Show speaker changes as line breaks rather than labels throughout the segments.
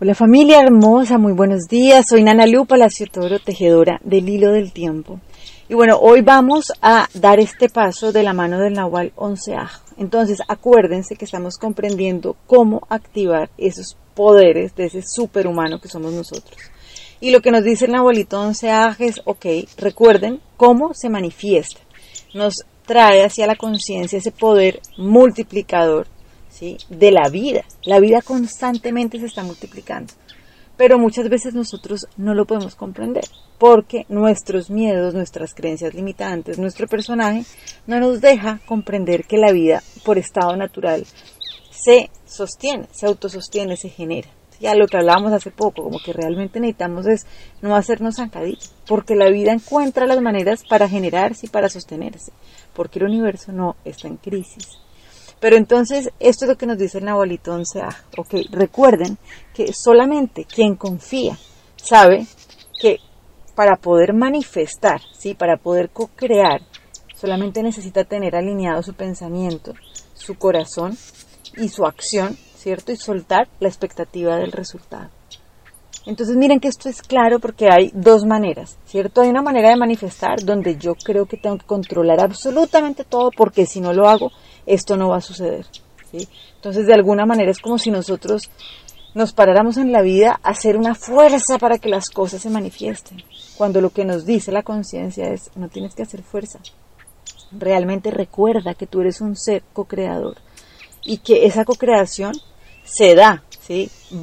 Hola familia hermosa, muy buenos días. Soy Nana Lu Palacio Toro, tejedora del hilo del tiempo. Y bueno, hoy vamos a dar este paso de la mano del Nahual 11 Entonces, acuérdense que estamos comprendiendo cómo activar esos poderes de ese superhumano que somos nosotros. Y lo que nos dice el Nahualito 11 es, ok, recuerden cómo se manifiesta. Nos trae hacia la conciencia ese poder multiplicador de la vida. La vida constantemente se está multiplicando. Pero muchas veces nosotros no lo podemos comprender porque nuestros miedos, nuestras creencias limitantes, nuestro personaje no nos deja comprender que la vida por estado natural se sostiene, se autosostiene, se genera. Ya lo que hablábamos hace poco, como que realmente necesitamos es no hacernos zancadillos, porque la vida encuentra las maneras para generarse y para sostenerse, porque el universo no está en crisis. Pero entonces, esto es lo que nos dice el Nahualito 11A. Ok, recuerden que solamente quien confía sabe que para poder manifestar, ¿sí? para poder co-crear, solamente necesita tener alineado su pensamiento, su corazón y su acción, ¿cierto? Y soltar la expectativa del resultado. Entonces miren que esto es claro porque hay dos maneras, ¿cierto? Hay una manera de manifestar donde yo creo que tengo que controlar absolutamente todo porque si no lo hago, esto no va a suceder. ¿sí? Entonces de alguna manera es como si nosotros nos paráramos en la vida a hacer una fuerza para que las cosas se manifiesten. Cuando lo que nos dice la conciencia es, no tienes que hacer fuerza. Realmente recuerda que tú eres un ser co-creador y que esa co-creación se da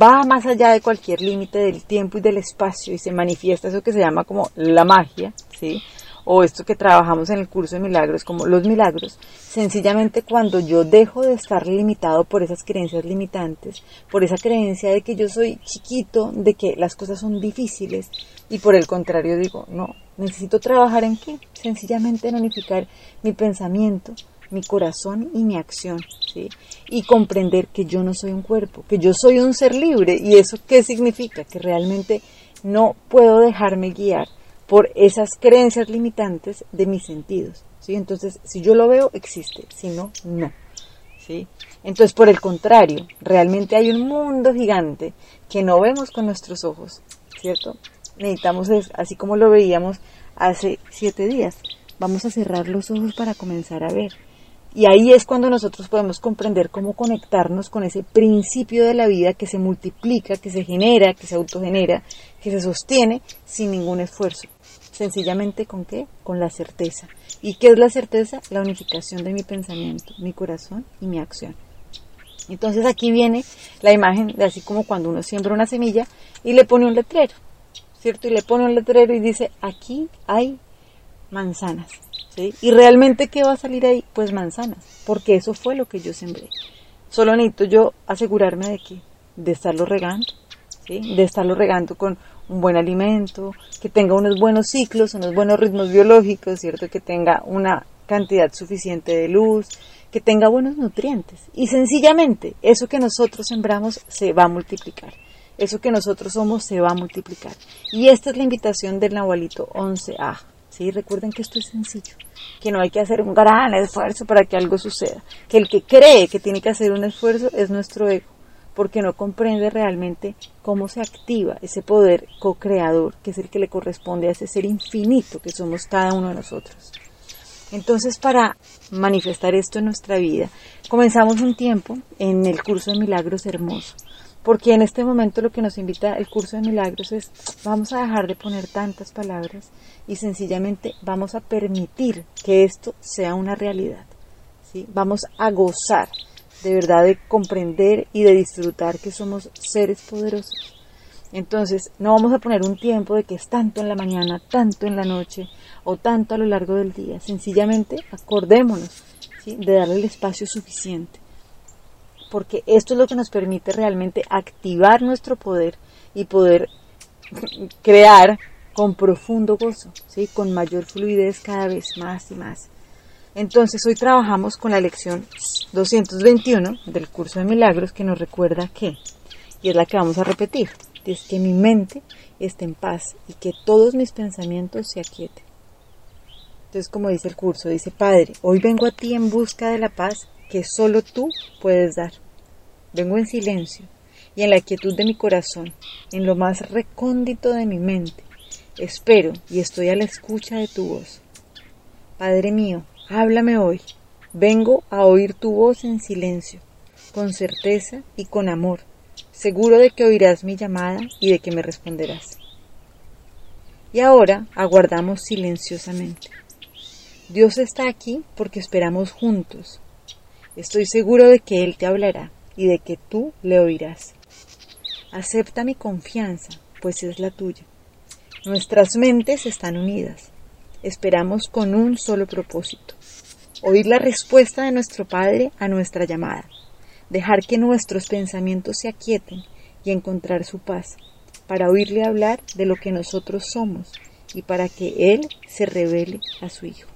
Va más allá de cualquier límite del tiempo y del espacio y se manifiesta eso que se llama como la magia, ¿sí? O esto que trabajamos en el curso de milagros como los milagros, sencillamente cuando yo dejo de estar limitado por esas creencias limitantes, por esa creencia de que yo soy chiquito, de que las cosas son difíciles y por el contrario digo, no, necesito trabajar en qué? Sencillamente en unificar mi pensamiento, mi corazón y mi acción, ¿sí? Y comprender que yo no soy un cuerpo, que yo soy un ser libre. ¿Y eso qué significa? Que realmente no puedo dejarme guiar por esas creencias limitantes de mis sentidos, ¿sí? Entonces, si yo lo veo, existe, si no, no, ¿sí? Entonces, por el contrario, realmente hay un mundo gigante que no vemos con nuestros ojos, ¿cierto? Necesitamos, así como lo veíamos hace siete días, vamos a cerrar los ojos para comenzar a ver. Y ahí es cuando nosotros podemos comprender cómo conectarnos con ese principio de la vida que se multiplica, que se genera, que se autogenera, que se sostiene sin ningún esfuerzo. Sencillamente con qué? Con la certeza. ¿Y qué es la certeza? La unificación de mi pensamiento, mi corazón y mi acción. Entonces aquí viene la imagen de así como cuando uno siembra una semilla y le pone un letrero, ¿cierto? Y le pone un letrero y dice, aquí hay manzanas. ¿Y realmente qué va a salir ahí? Pues manzanas, porque eso fue lo que yo sembré. Solo necesito yo asegurarme de que, de estarlo regando, ¿sí? de estarlo regando con un buen alimento, que tenga unos buenos ciclos, unos buenos ritmos biológicos, ¿cierto? Que tenga una cantidad suficiente de luz, que tenga buenos nutrientes. Y sencillamente, eso que nosotros sembramos se va a multiplicar. Eso que nosotros somos se va a multiplicar. Y esta es la invitación del Nahualito 11A. ¿Sí? Recuerden que esto es sencillo, que no hay que hacer un gran esfuerzo para que algo suceda, que el que cree que tiene que hacer un esfuerzo es nuestro ego, porque no comprende realmente cómo se activa ese poder co-creador, que es el que le corresponde a ese ser infinito que somos cada uno de nosotros. Entonces, para manifestar esto en nuestra vida, comenzamos un tiempo en el curso de milagros hermoso porque en este momento lo que nos invita el curso de milagros es vamos a dejar de poner tantas palabras y sencillamente vamos a permitir que esto sea una realidad. Vamos a gozar de verdad de comprender y de disfrutar que somos seres poderosos. Entonces, no vamos a poner un tiempo de que es tanto en la mañana, tanto en la noche o tanto a lo largo del día. Sencillamente acordémonos de darle el espacio suficiente porque esto es lo que nos permite realmente activar nuestro poder y poder crear con profundo gozo, ¿sí? con mayor fluidez cada vez más y más. Entonces hoy trabajamos con la lección 221 del curso de milagros que nos recuerda que, y es la que vamos a repetir, es que mi mente esté en paz y que todos mis pensamientos se aquieten. Entonces como dice el curso, dice Padre, hoy vengo a ti en busca de la paz que solo tú puedes dar. Vengo en silencio y en la quietud de mi corazón, en lo más recóndito de mi mente, espero y estoy a la escucha de tu voz. Padre mío, háblame hoy. Vengo a oír tu voz en silencio, con certeza y con amor, seguro de que oirás mi llamada y de que me responderás. Y ahora aguardamos silenciosamente. Dios está aquí porque esperamos juntos. Estoy seguro de que Él te hablará y de que tú le oirás. Acepta mi confianza, pues es la tuya. Nuestras mentes están unidas. Esperamos con un solo propósito. Oír la respuesta de nuestro Padre a nuestra llamada. Dejar que nuestros pensamientos se aquieten y encontrar su paz, para oírle hablar de lo que nosotros somos y para que Él se revele a su Hijo.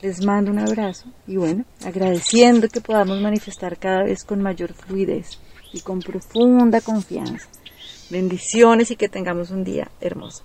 Les mando un abrazo y bueno, agradeciendo que podamos manifestar cada vez con mayor fluidez y con profunda confianza. Bendiciones y que tengamos un día hermoso.